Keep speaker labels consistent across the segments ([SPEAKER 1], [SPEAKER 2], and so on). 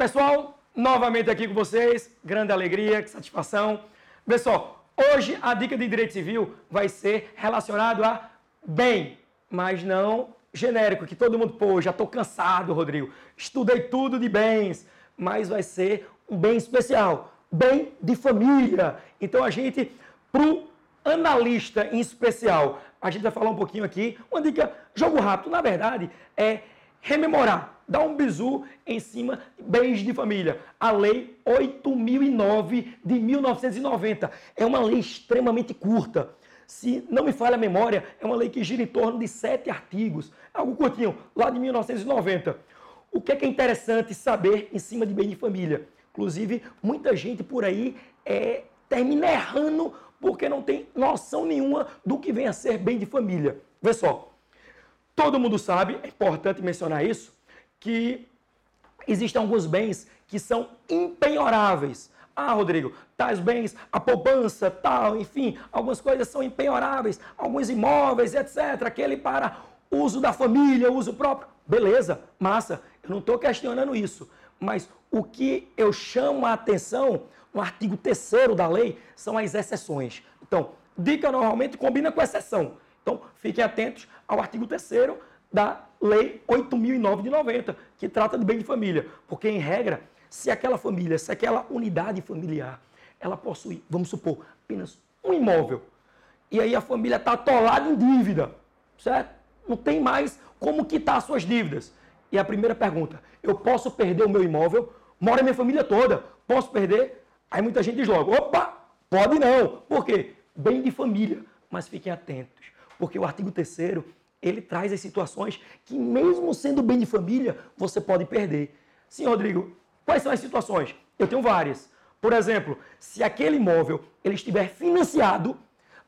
[SPEAKER 1] Pessoal, novamente aqui com vocês, grande alegria, que satisfação. Pessoal, hoje a dica de direito civil vai ser relacionado a bem, mas não genérico, que todo mundo, pô, já estou cansado, Rodrigo, estudei tudo de bens, mas vai ser um bem especial, bem de família. Então a gente, para o analista em especial, a gente vai falar um pouquinho aqui, uma dica, jogo rápido, na verdade, é rememorar, dar um bizu em cima de bens de família. A Lei 8009 de 1990 é uma lei extremamente curta. Se não me falha a memória, é uma lei que gira em torno de sete artigos, algo curtinho, lá de 1990. O que é, que é interessante saber em cima de bem de família? Inclusive, muita gente por aí é, termina errando porque não tem noção nenhuma do que vem a ser bem de família. Vê só, todo mundo sabe, é importante mencionar isso, que existem alguns bens que são impenhoráveis. Ah, Rodrigo, tais bens, a poupança, tal, enfim, algumas coisas são impenhoráveis, alguns imóveis, etc. Aquele para uso da família, uso próprio. Beleza, massa, eu não estou questionando isso. Mas o que eu chamo a atenção no artigo 3 da lei são as exceções. Então, dica normalmente combina com exceção. Fiquem atentos ao artigo 3 da Lei 8.009 de 90, que trata de bem de família. Porque, em regra, se aquela família, se aquela unidade familiar, ela possui, vamos supor, apenas um imóvel, e aí a família está atolada em dívida, certo? Não tem mais como quitar as suas dívidas. E a primeira pergunta, eu posso perder o meu imóvel? Mora minha família toda, posso perder? Aí muita gente diz logo, opa, pode não. Por quê? Bem de família. Mas fiquem atentos, porque o artigo 3 ele traz as situações que, mesmo sendo bem de família, você pode perder. Sim, Rodrigo, quais são as situações? Eu tenho várias. Por exemplo, se aquele imóvel ele estiver financiado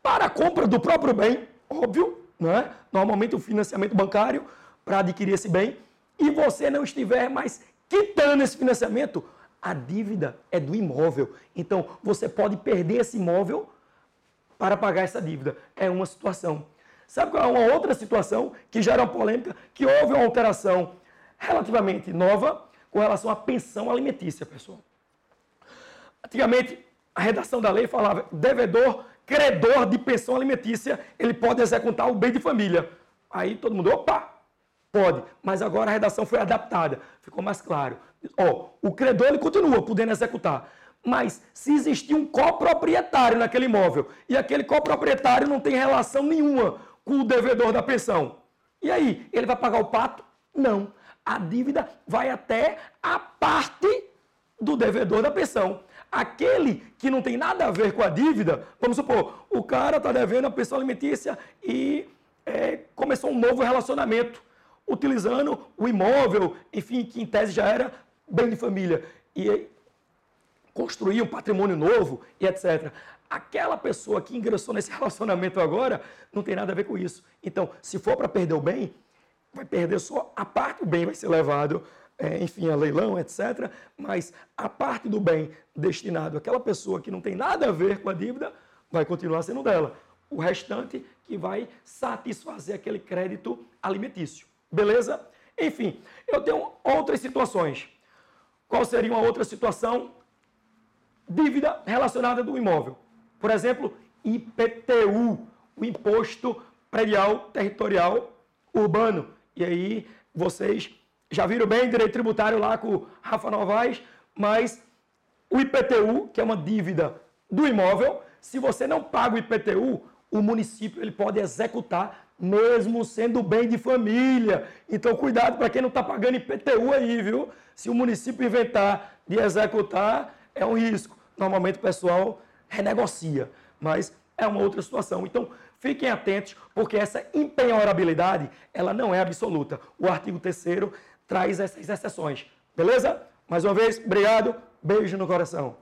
[SPEAKER 1] para a compra do próprio bem, óbvio, não é? normalmente o financiamento bancário para adquirir esse bem, e você não estiver mais quitando esse financiamento, a dívida é do imóvel. Então, você pode perder esse imóvel para pagar essa dívida. É uma situação. Sabe qual é uma outra situação que gera uma polêmica? Que houve uma alteração relativamente nova com relação à pensão alimentícia, pessoal. Antigamente, a redação da lei falava devedor, credor de pensão alimentícia, ele pode executar o bem de família. Aí todo mundo, opa, pode. Mas agora a redação foi adaptada, ficou mais claro. Ó, o credor ele continua podendo executar. Mas se existir um coproprietário naquele imóvel e aquele coproprietário não tem relação nenhuma com o devedor da pensão. E aí, ele vai pagar o pato? Não. A dívida vai até a parte do devedor da pensão. Aquele que não tem nada a ver com a dívida, vamos supor, o cara está devendo a pensão alimentícia e é, começou um novo relacionamento, utilizando o imóvel, enfim, que em tese já era bem de família. E construir um patrimônio novo e etc aquela pessoa que ingressou nesse relacionamento agora não tem nada a ver com isso. Então, se for para perder o bem, vai perder só a parte, o bem vai ser levado, é, enfim, a leilão, etc. Mas a parte do bem destinado àquela pessoa que não tem nada a ver com a dívida vai continuar sendo dela. O restante que vai satisfazer aquele crédito alimentício. Beleza? Enfim, eu tenho outras situações. Qual seria uma outra situação? Dívida relacionada do imóvel. Por exemplo, IPTU, o Imposto Predial Territorial Urbano. E aí vocês já viram bem direito tributário lá com o Rafa Novaes, mas o IPTU, que é uma dívida do imóvel, se você não paga o IPTU, o município ele pode executar mesmo sendo bem de família. Então, cuidado para quem não está pagando IPTU aí, viu? Se o município inventar de executar, é um risco. Normalmente o pessoal renegocia, mas é uma outra situação. Então, fiquem atentos, porque essa impenhorabilidade, ela não é absoluta. O artigo 3 traz essas exceções. Beleza? Mais uma vez, obrigado, beijo no coração.